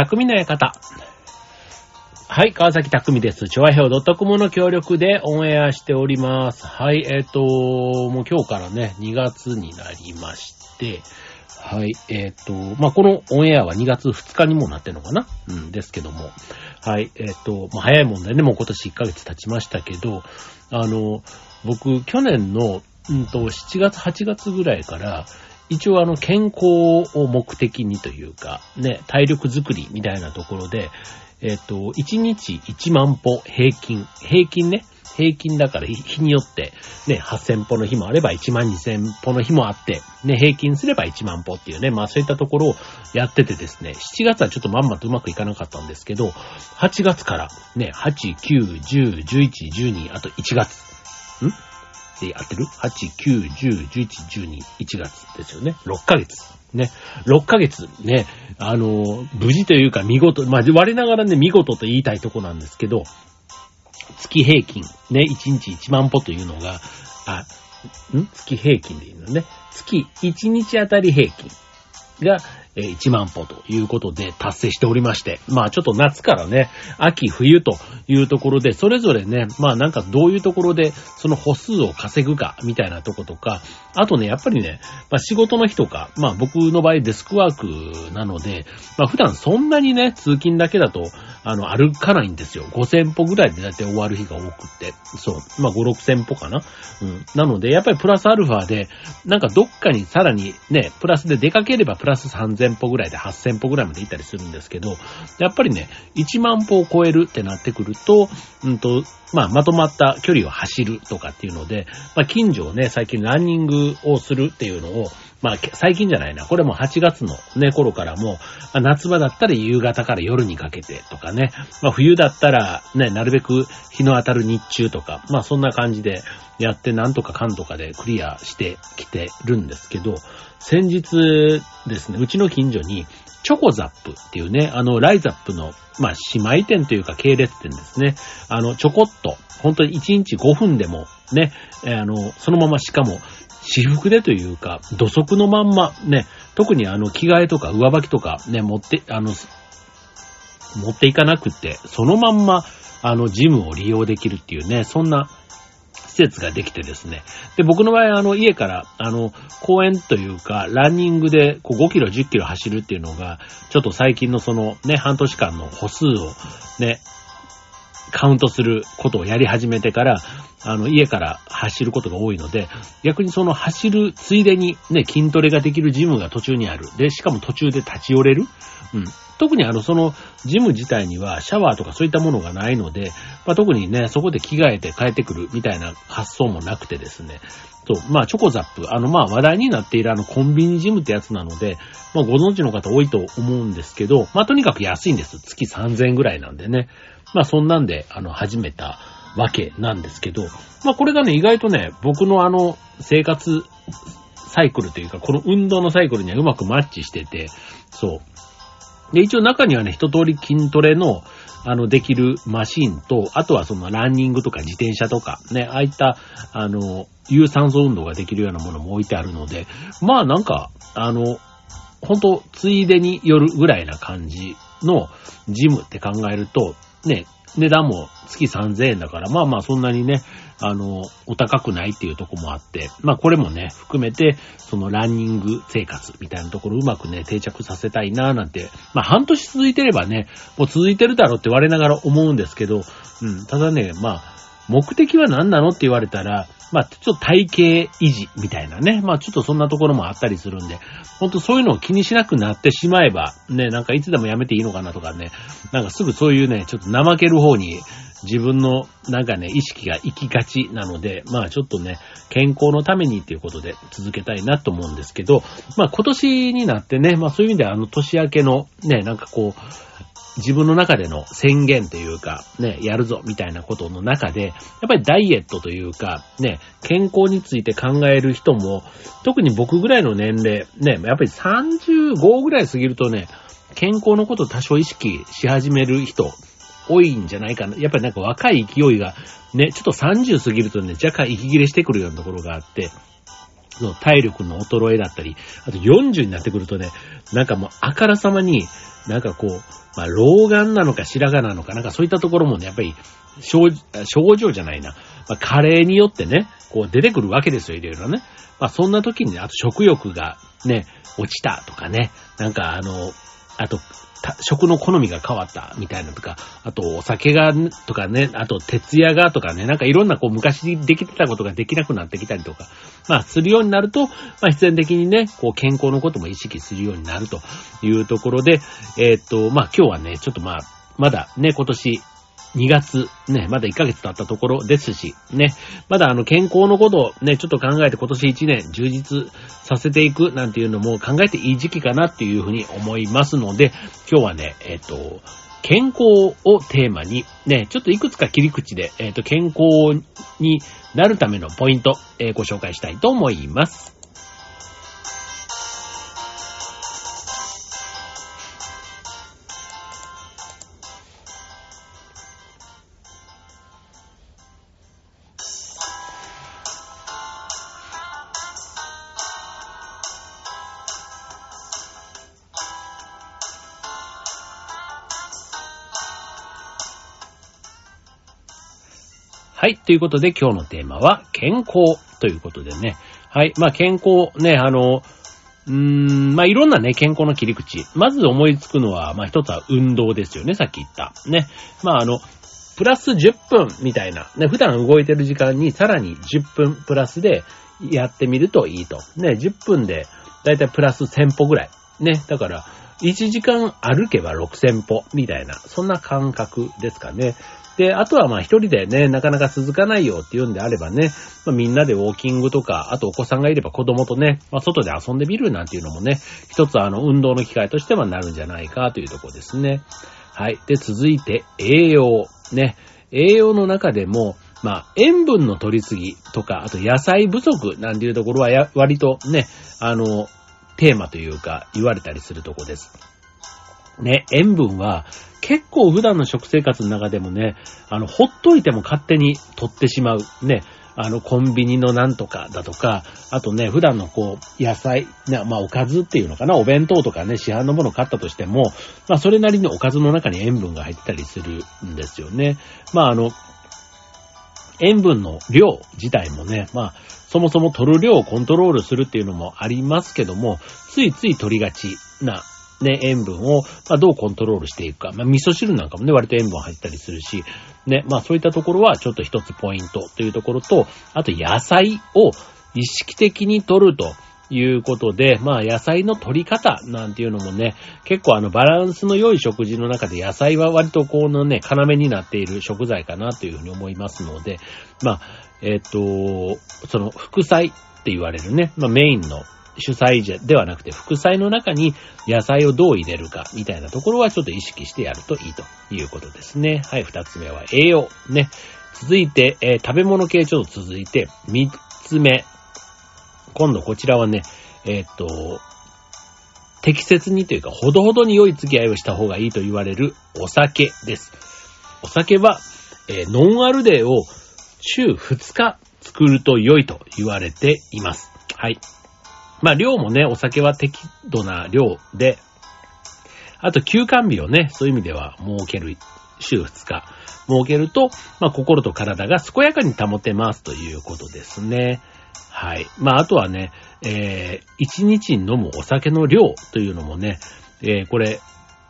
匠の館。はい、川崎匠です。調和表 .com の協力でオンエアしております。はい、えっ、と、もう今日からね、2月になりまして、はい、えっ、と、まあ、このオンエアは2月2日にもなってんのかな？うん、ですけども。はい、えっ、と、まあ、早いもんでね、もう今年1ヶ月経ちましたけど、あの、僕、去年の、うんと、7月、8月ぐらいから、一応あの、健康を目的にというか、ね、体力づくりみたいなところで、えっ、と、1日1万歩平均、平均ね、平均だから日日によって、ね、8000歩の日もあれば1万2000歩の日もあって、ね、平均すれば1万歩っていうね、まあそういったところをやっててですね、7月はちょっとまんまとうまくいかなかったんですけど、8月からね、8、9、10、11、12、あと1月。ん？で、合ってる ?8、9、10、11、12、1月ですよね。6ヶ月。ね。6ヶ月、ね。あの、無事というか見事、まあ、我ながらね、見事と言いたいとこなんですけど、月平均、ね、1日1万歩というのが、あ、ん？月平均でいいのね。月1日あたり平均が、えー1万歩ということで達成しておりまして、まあちょっと夏からね、秋、冬というところで、それぞれね、まあなんかどういうところでその歩数を稼ぐかみたいなとことか、あとね、やっぱりね、まあ仕事の日とか、まあ僕の場合デスクワークなので、まあ普段そんなにね、通勤だけだと、あの、歩かないんですよ。5000歩ぐらいでだいたい終わる日が多くって。そう。まあ5、6000歩かな。うん。なので、やっぱりプラスアルファで、なんかどっかにさらにね、プラスで出かければプラス3000歩ぐらいで8000歩ぐらいまで行ったりするんですけど、やっぱりね、1万歩を超えるってなってくると、うんと、まあ、まとまった距離を走るとかっていうので、まあ、近所をね、最近ランニングをするっていうのを、まあ、最近じゃないな。これも8月のね、頃からも、夏場だったら夕方から夜にかけてとかね、まあ、冬だったらね、なるべく日の当たる日中とか、まあ、そんな感じでやってなんとかかんとかでクリアしてきてるんですけど、先日ですね、うちの近所に、チョコザップっていうね、あの、ライザップの、まあ、姉妹店というか系列店ですね。あの、ちょこっと、本当に1日5分でも、ね、あの、そのまましかも、私服でというか、土足のまんま、ね、特にあの、着替えとか上履きとか、ね、持って、あの、持っていかなくって、そのまんま、あの、ジムを利用できるっていうね、そんな施設ができてですね。で、僕の場合、あの、家から、あの、公園というか、ランニングで、こう、5キロ、10キロ走るっていうのが、ちょっと最近のその、ね、半年間の歩数を、ね、カウントすることをやり始めてから、あの、家から走ることが多いので、逆にその走るついでにね、筋トレができるジムが途中にある。で、しかも途中で立ち寄れる。うん。特にあの、その、ジム自体にはシャワーとかそういったものがないので、まあ、特にね、そこで着替えて帰ってくるみたいな発想もなくてですね。そう、まあ、チョコザップ、あの、まあ、話題になっているあの、コンビニジムってやつなので、まあ、ご存知の方多いと思うんですけど、まあ、とにかく安いんです。月3000円ぐらいなんでね。まあ、そんなんで、あの、始めたわけなんですけど、まあ、これがね、意外とね、僕のあの、生活サイクルというか、この運動のサイクルにはうまくマッチしてて、そう。で、一応中にはね、一通り筋トレの、あの、できるマシンと、あとはそのランニングとか自転車とか、ね、ああいった、あの、有酸素運動ができるようなものも置いてあるので、まあなんか、あの、本当ついでによるぐらいな感じのジムって考えると、ね、値段も月3000円だから、まあまあそんなにね、あの、お高くないっていうとこもあって、まあこれもね、含めて、そのランニング生活みたいなところをうまくね、定着させたいななんて、まあ半年続いてればね、もう続いてるだろうって我ながら思うんですけど、うん、ただね、まあ、目的は何なのって言われたら、まあ、ちょっと体型維持みたいなね。まあ、ちょっとそんなところもあったりするんで、ほんとそういうのを気にしなくなってしまえば、ね、なんかいつでもやめていいのかなとかね、なんかすぐそういうね、ちょっと怠ける方に自分のなんかね、意識が行きがちなので、まあちょっとね、健康のためにっていうことで続けたいなと思うんですけど、まあ今年になってね、まあそういう意味ではあの年明けのね、なんかこう、自分の中での宣言というか、ね、やるぞみたいなことの中で、やっぱりダイエットというか、ね、健康について考える人も、特に僕ぐらいの年齢、ね、やっぱり35ぐらい過ぎるとね、健康のこと多少意識し始める人、多いんじゃないかな。やっぱりなんか若い勢いが、ね、ちょっと30過ぎるとね、若干息切れしてくるようなところがあって、の体力の衰えだったり、あと40になってくるとね、なんかもうあからさまに、なんかこう、まあ、老眼なのか白髪なのか、なんかそういったところもね、やっぱり、症症状じゃないな。まあ、加齢によってね、こう出てくるわけですよ、いろいろね。まあ、そんな時にね、あと食欲がね、落ちたとかね、なんかあの、あと、食の好みが変わったみたいなとか、あとお酒がとかね、あと徹夜がとかね、なんかいろんなこう昔できてたことができなくなってきたりとか、まあするようになると、まあ必然的にね、こう健康のことも意識するようになるというところで、え、っと、まあ今日はね、ちょっとまあ、まだね、今年2月、ね、まだ1ヶ月経ったところですし、ね、まだあの健康のことをね、ちょっと考えて今年1年充実させていくなんていうのも考えていい時期かなっていうふうに思いますので、今日はね、えっ、と、健康をテーマに、ね、ちょっといくつか切り口で、えっ、と、健康になるためのポイント、えー、ご紹介したいと思います。はい。ということで今日のテーマは健康ということでね。はい。まあ健康ね、あの、うーん、まあいろんなね、健康の切り口。まず思いつくのは、まあ一つは運動ですよね、さっき言った。ね。まああの、プラス10分みたいな。ね、普段動いてる時間にさらに10分プラスでやってみるといいと。ね、10分でだいたいプラス1000歩ぐらい。ね、だから、1時間歩けば6000歩みたいな、そんな感覚ですかね。で、あとはまあ一人でね、なかなか続かないよっていうんであればね、まあ、みんなでウォーキングとか、あとお子さんがいれば子供とね、まあ、外で遊んでみるなんていうのもね、一つあの運動の機会としてはなるんじゃないかというとこですね。はい。で、続いて栄養。ね。栄養の中でも、まあ、塩分の取りすぎとか、あと野菜不足なんていうところはや、割とね、あの、テーマというか言われたりするとこです。ね、塩分は結構普段の食生活の中でもね、あの、ほっといても勝手に取ってしまう。ね、あの、コンビニのなんとかだとか、あとね、普段のこう、野菜、ね、まあ、おかずっていうのかな、お弁当とかね、市販のもの買ったとしても、まあ、それなりにおかずの中に塩分が入ったりするんですよね。まあ、あの、塩分の量自体もね、まあ、そもそも取る量をコントロールするっていうのもありますけども、ついつい取りがちなね、塩分を、まあ、どうコントロールしていくか。まあ、味噌汁なんかもね、割と塩分入ったりするし、ね、まあ、そういったところはちょっと一つポイントというところと、あと野菜を意識的に取ると。いうことで、まあ野菜の取り方なんていうのもね、結構あのバランスの良い食事の中で野菜は割とこのね、要になっている食材かなというふうに思いますので、まあ、えっ、と、その副菜って言われるね、まあメインの主菜じゃではなくて副菜の中に野菜をどう入れるかみたいなところはちょっと意識してやるといいということですね。はい、二つ目は栄養。ね。続いて、えー、食べ物系ちょっと続いて、三つ目。今度こちらはね、えー、っと、適切にというか、ほどほどに良い付き合いをした方がいいと言われるお酒です。お酒は、えー、ノンアルデーを週2日作ると良いと言われています。はい。まあ量もね、お酒は適度な量で、あと休館日をね、そういう意味では設ける、週2日設けると、まあ心と体が健やかに保てますということですね。はい。まああとはね、えー、1日に飲むお酒の量というのもね、えー、これ、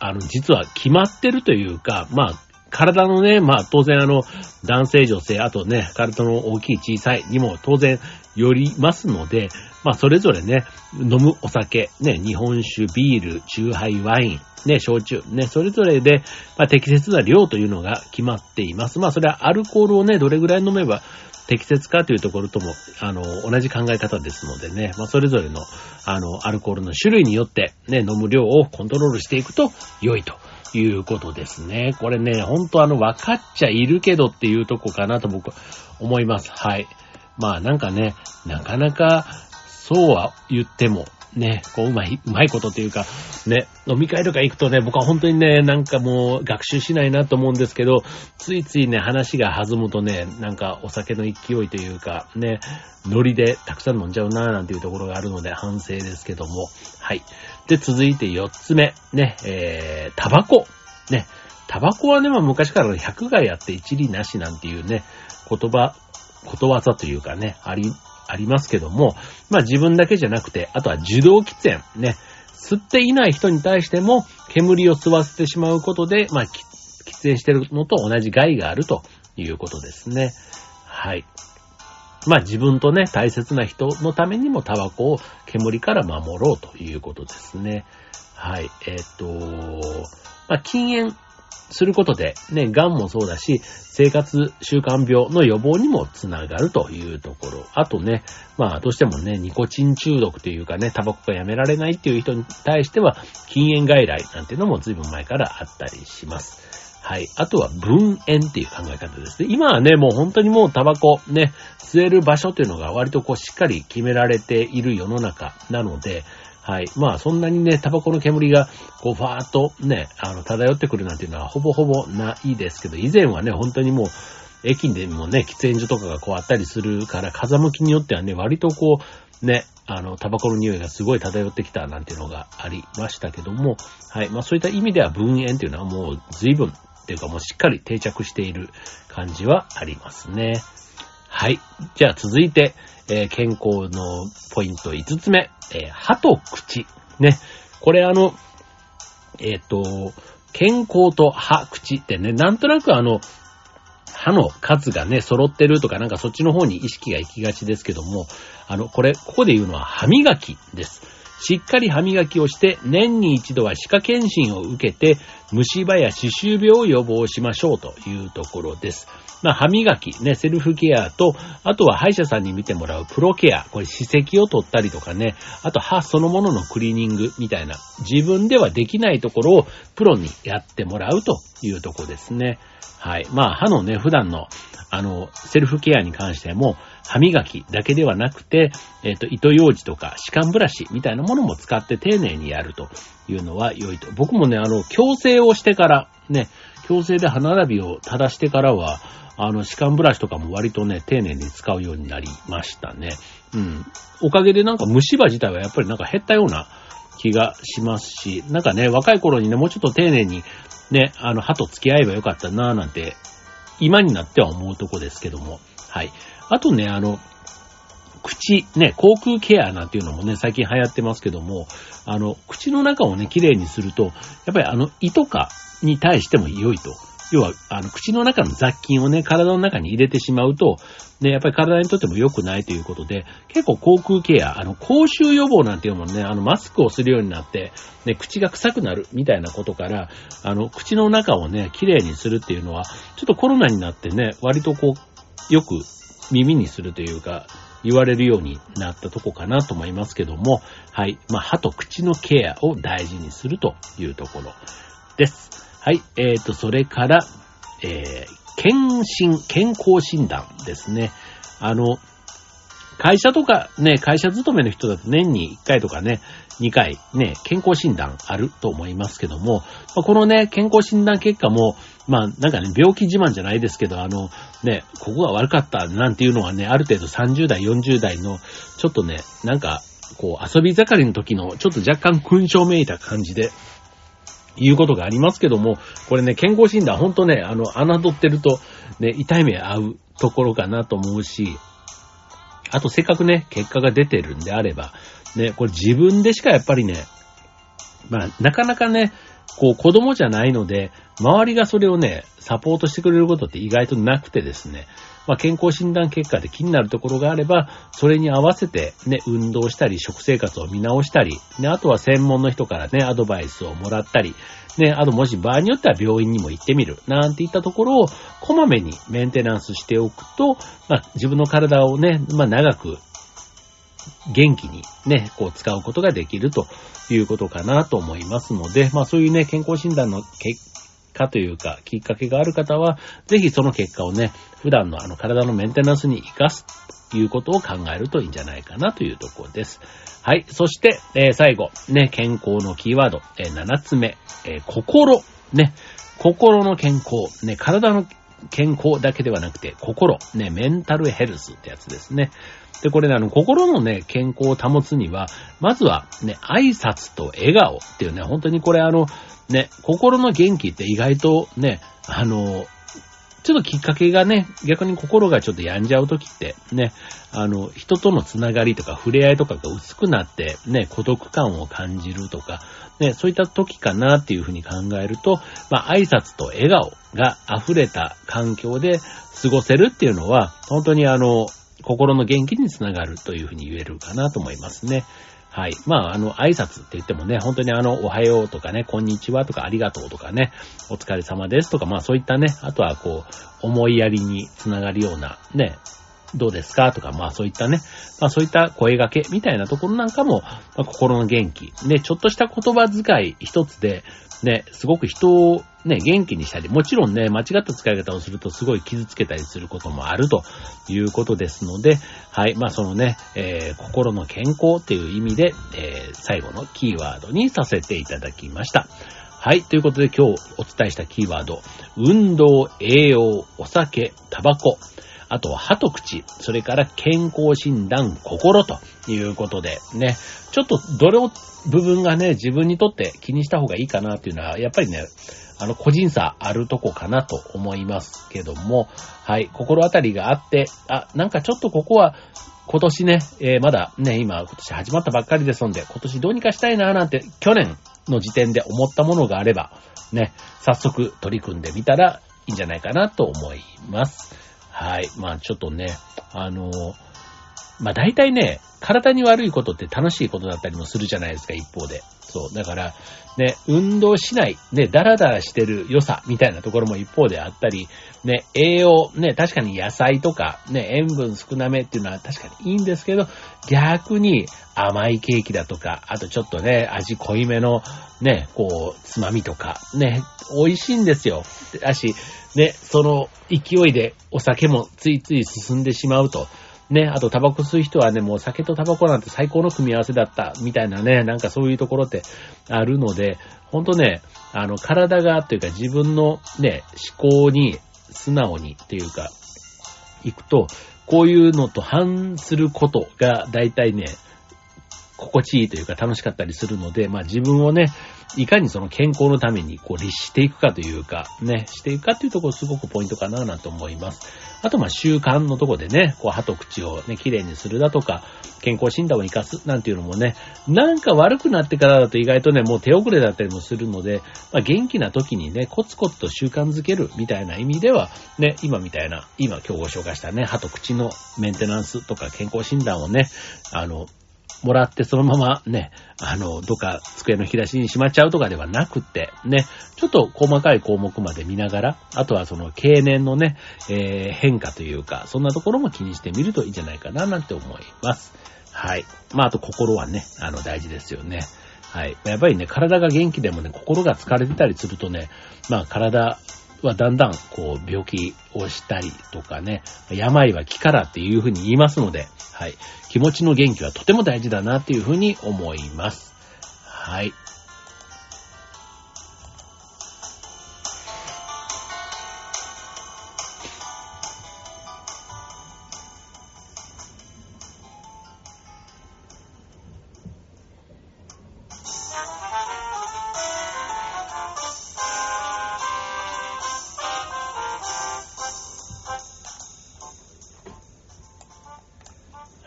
あの、実は決まってるというか、まあ、体のね、まあ当然あの、男性女性、あとね、体の大きい小さいにも当然よりますので、まあそれぞれね、飲むお酒、ね、日本酒、ビール、酎ハイ、ワイン、ね、焼酎、ね、それぞれで、まあ適切な量というのが決まっています。まあそれはアルコールをね、どれぐらい飲めば適切かというところとも、あの、同じ考え方ですのでね、まあそれぞれの、あの、アルコールの種類によって、ね、飲む量をコントロールしていくと良いと。いうことですね。これね、ほんとあの、分かっちゃいるけどっていうとこかなと僕思います。はい。まあなんかね、なかなかそうは言っても、ね、こう、うまい、うまいことというか、ね、飲み会とか行くとね、僕は本当にね、なんかもう学習しないなと思うんですけど、ついついね、話が弾むとね、なんかお酒の勢いというか、ね、ノリでたくさん飲んじゃうなーなんていうところがあるので反省ですけども、はい。で、続いて4つ目、ね、えー、タバコ。ね、タバコはね、まあ昔から100がやって一理なしなんていうね、言葉、ことわざというかね、あり、ありますけども、まあ自分だけじゃなくて、あとは受動喫煙、ね、吸っていない人に対しても煙を吸わせてしまうことで、まあ、喫煙してるのと同じ害があるということですね。はい。まあ自分とね、大切な人のためにもタバコを煙から守ろうということですね。はい。えっ、ー、と、まあ禁煙することで、ね、癌もそうだし、生活習慣病の予防にもつながるというところ。あとね、まあ、どうしてもね、ニコチン中毒というかね、タバコがやめられないっていう人に対しては、禁煙外来なんていうのも随分前からあったりします。はい。あとは分煙っていう考え方ですね。今はね、もう本当にもうタバコね、吸える場所というのが割とこうしっかり決められている世の中なので、はい。まあ、そんなにね、タバコの煙が、こう、ファーっとね、あの、漂ってくるなんていうのは、ほぼほぼないですけど、以前はね、本当にもう、駅でもね、喫煙所とかがこうあったりするから、風向きによってはね、割とこう、ね、あの、タバコの匂いがすごい漂ってきたなんていうのがありましたけども、はい。まあそういった意味では分煙っていうのはもう随分っていうかもうしっかり定着している感じはありますね。はい。じゃあ続いて、えー、健康のポイント5つ目、えー、歯と口。ね。これあの、えっ、ー、と、健康と歯、口ってね、なんとなくあの、歯の数がね、揃ってるとかなんかそっちの方に意識が行きがちですけども、あの、これ、ここで言うのは歯磨きです。しっかり歯磨きをして、年に一度は歯科検診を受けて、虫歯や歯周病を予防しましょうというところです。まあ、歯磨き、ね、セルフケアと、あとは歯医者さんに見てもらうプロケア、これ歯石を取ったりとかね、あと歯そのもののクリーニングみたいな、自分ではできないところをプロにやってもらうというところですね。はい。まあ、歯のね、普段の、あの、セルフケアに関しても、歯磨きだけではなくて、えっ、ー、と、糸用紙とか歯間ブラシみたいなものも使って丁寧にやるというのは良いと。僕もね、あの、矯正をしてから、ね、矯正で歯並びを正してからは、あの、歯間ブラシとかも割とね、丁寧に使うようになりましたね。うん。おかげでなんか虫歯自体はやっぱりなんか減ったような気がしますし、なんかね、若い頃にね、もうちょっと丁寧にね、あの、歯と付き合えばよかったなぁなんて、今になっては思うとこですけども。はい。あとね、あの、口、ね、口腔ケアなんていうのもね、最近流行ってますけども、あの、口の中をね、綺麗にすると、やっぱりあの、胃とかに対しても良いと要は、あの、口の中の雑菌をね、体の中に入れてしまうと、ね、やっぱり体にとっても良くないということで、結構口腔ケア、あの、口臭予防なんていうのもね、あの、マスクをするようになって、ね、口が臭くなるみたいなことから、あの、口の中をね、綺麗にするっていうのは、ちょっとコロナになってね、割とこう、よく耳にするというか、言われるようになったとこかなと思いますけども、はい。まあ、歯と口のケアを大事にするというところです。はい。えっ、ー、と、それから、えー、検診、健康診断ですね。あの、会社とかね、会社勤めの人だと年に1回とかね、2回ね、健康診断あると思いますけども、このね、健康診断結果も、まあなんかね、病気自慢じゃないですけど、あの、ね、ここが悪かったなんていうのはね、ある程度30代、40代の、ちょっとね、なんか、こう、遊び盛りの時の、ちょっと若干勲章めいた感じで、いうことがありますけども、これね、健康診断ほんとね、あの、侮ってると、ね、痛い目合うところかなと思うし、あとせっかくね、結果が出てるんであれば、ね、これ自分でしかやっぱりね、まあ、なかなかね、こう子供じゃないので、周りがそれをね、サポートしてくれることって意外となくてですね、まあ、健康診断結果で気になるところがあれば、それに合わせてね、運動したり、食生活を見直したり、ね、あとは専門の人からね、アドバイスをもらったり、ね、あともし場合によっては病院にも行ってみる、なんていったところを、こまめにメンテナンスしておくと、まあ、自分の体をね、まあ、長く元気にね、こう使うことができるということかなと思いますので、まあそういうね、健康診断の結かというか、きっかけがある方は、ぜひその結果をね、普段のあの体のメンテナンスに活かすということを考えるといいんじゃないかなというところです。はい。そして、えー最後、ね、健康のキーワード、えー7つ目、えー心、ね、心の健康、ね、体の健康だけではなくて、心、ね、メンタルヘルスってやつですね。で、これね、あの、心のね、健康を保つには、まずは、ね、挨拶と笑顔っていうね、本当にこれあの、ね、心の元気って意外とね、あの、ちょっときっかけがね、逆に心がちょっと病んじゃうときって、ね、あの、人とのつながりとか触れ合いとかが薄くなって、ね、孤独感を感じるとか、ね、そういった時かなっていうふうに考えると、まあ、挨拶と笑顔が溢れた環境で過ごせるっていうのは、本当にあの、心の元気につながるというふうに言えるかなと思いますね。はい。まあ、あの、挨拶って言ってもね、本当にあの、おはようとかね、こんにちはとか、ありがとうとかね、お疲れ様ですとか、まあそういったね、あとはこう、思いやりにつながるような、ね、どうですかとか、まあそういったね、まあそういった声掛けみたいなところなんかも、まあ、心の元気。ね、ちょっとした言葉遣い一つで、ね、すごく人をね、元気にしたり、もちろんね、間違った使い方をするとすごい傷つけたりすることもあるということですので、はい、まあそのね、えー心の健康っていう意味で、えー最後のキーワードにさせていただきました。はい。ということで今日お伝えしたキーワード、運動、栄養、お酒、タバコ、あとは歯と口、それから健康診断、心ということでね、ちょっとどれを部分がね、自分にとって気にした方がいいかなっていうのは、やっぱりね、あの、個人差あるとこかなと思いますけども、はい、心当たりがあって、あ、なんかちょっとここは、今年ね、えーまだね、今、今年始まったばっかりですので、今年どうにかしたいなーなんて、去年の時点で思ったものがあれば、ね、早速取り組んでみたらいいんじゃないかなと思います。はい。まあちょっとね、あのーまあ大体ね、体に悪いことって楽しいことだったりもするじゃないですか、一方で。そう。だから、ね、運動しない、ね、ダラダラしてる良さみたいなところも一方であったり、ね、栄養、ね、確かに野菜とか、ね、塩分少なめっていうのは確かにいいんですけど、逆に甘いケーキだとか、あとちょっとね、味濃いめの、ね、こう、つまみとか、ね、美味しいんですよ。だし、ね、その勢いでお酒もついつい進んでしまうと。ね、あとタバコ吸う人はね、もう酒とタバコなんて最高の組み合わせだった、みたいなね、なんかそういうところってあるので、ほんとね、あの、体が、というか自分のね、思考に素直にっていうか、行くと、こういうのと反することが大体ね、心地いいというか楽しかったりするので、まあ自分をね、いかにその健康のためにこう律していくかというか、ね、していくかっていうところすごくポイントかななんて思います。あとまあ習慣のとこでね、こう歯と口をね、綺麗にするだとか、健康診断を活かすなんていうのもね、なんか悪くなってからだと意外とね、もう手遅れだったりもするので、まあ元気な時にね、コツコツと習慣づけるみたいな意味では、ね、今みたいな、今今日ご紹介したね、歯と口のメンテナンスとか健康診断をね、あの、もらってそのままね、あの、どっか机の引き出しにしまっちゃうとかではなくて、ね、ちょっと細かい項目まで見ながら、あとはその経年のね、えー変化というか、そんなところも気にしてみるといいんじゃないかななんて思います。はい。まあ、あと心はね、あの、大事ですよね。はい。やっぱりね、体が元気でもね、心が疲れてたりするとね、まあ、体はだんだん、こう、病気をしたりとかね、病は気からっていうふうに言いますので、はい。気持ちの元気はとても大事だなっていうふうに思います。はい。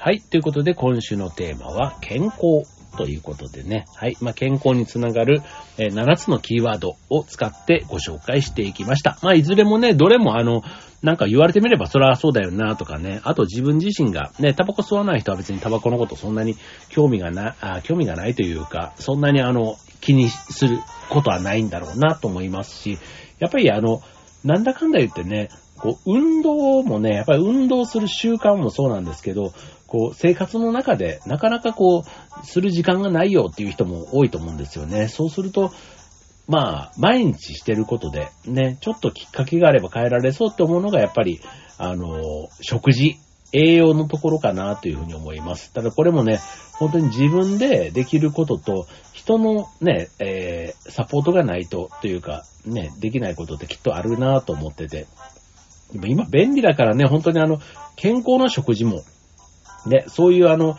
はい。ということで、今週のテーマは、健康ということでね。はい。まあ、健康につながる、えー7つのキーワードを使ってご紹介していきました。まあ、いずれもね、どれもあの、なんか言われてみればそれはそうだよなとかね。あと自分自身がね、タバコ吸わない人は別にタバコのことそんなに興味がな、あ興味がないというか、そんなにあの、気にすることはないんだろうなと思いますし、やっぱりあの、なんだかんだ言ってね、こう、運動もね、やっぱり運動する習慣もそうなんですけど、こう、生活の中でなかなかこう、する時間がないよっていう人も多いと思うんですよね。そうすると、まあ、毎日してることで、ね、ちょっときっかけがあれば変えられそうって思うのが、やっぱり、あの、食事栄養のところかなというふうに思います。ただこれもね、本当に自分でできることと、人のね、えー、サポートがないと、というか、ね、できないことってきっとあるなと思ってて。今便利だからね、本当にあの、健康な食事も、ね、そういうあの、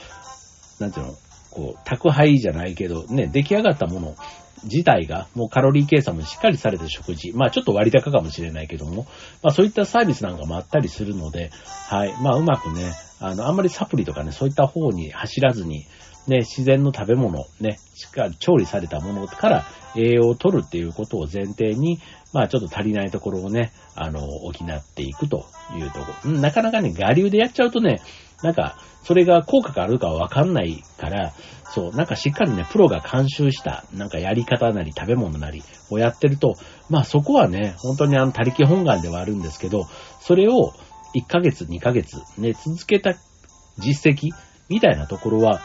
なんていうの、こう、宅配じゃないけど、ね、出来上がったもの自体が、もうカロリー計算もしっかりされた食事、まあちょっと割高かもしれないけども、まあそういったサービスなんかもあったりするので、はい、まあうまくね、あの、あんまりサプリとかね、そういった方に走らずに、ね、自然の食べ物、ね、しっかり調理されたものから栄養を取るっていうことを前提に、まあちょっと足りないところをね、あの、補っていくというところ。なかなかね、我流でやっちゃうとね、なんか、それが効果があるかはわかんないから、そう、なんかしっかりね、プロが監修した、なんかやり方なり食べ物なりをやってると、まあそこはね、本当にあの、他力本願ではあるんですけど、それを1ヶ月、2ヶ月、ね、続けた実績みたいなところは、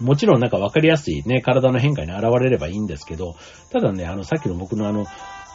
もちろんなんかわかりやすいね、体の変化に現れればいいんですけど、ただね、あの、さっきの僕のあの、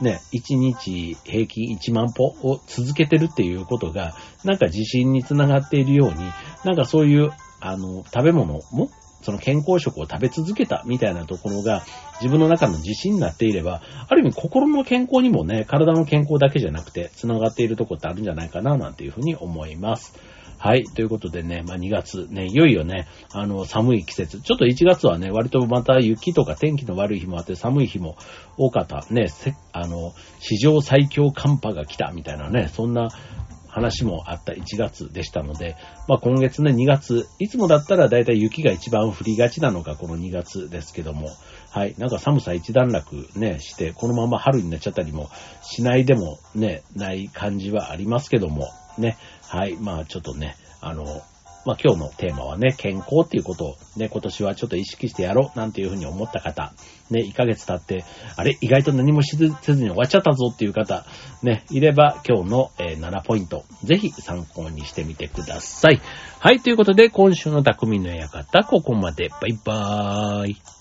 ね、1日平均1万歩を続けてるっていうことが、なんか自信につながっているように、なんかそういう、あの、食べ物も、その健康食を食べ続けたみたいなところが自分の中の自信になっていれば、ある意味心の健康にもね、体の健康だけじゃなくて繋がっているとこってあるんじゃないかななんていうふうに思います。はい。ということでね、まあ、2月、ね、いよいよね、あの、寒い季節。ちょっと1月はね、割とまた雪とか天気の悪い日もあって寒い日も多かった。ね、あの、史上最強寒波が来たみたいなね、そんな話もあった1月でしたので、まあ、今月ね、2月、いつもだったらだいたい雪が一番降りがちなのがこの2月ですけども、はい、なんか寒さ一段落ね、して、このまま春になっちゃったりもしないでもね、ない感じはありますけども、ね、はい。まあちょっとね、あの、まあ今日のテーマはね、健康っていうことをね、今年はちょっと意識してやろうなんていうふうに思った方、ね、1ヶ月経って、あれ、意外と何もせずに終わっちゃったぞっていう方、ね、いれば今日の、え、7ポイント、ぜひ参考にしてみてください。はい、ということで今週の匠の館、ここまで。バイバーイ。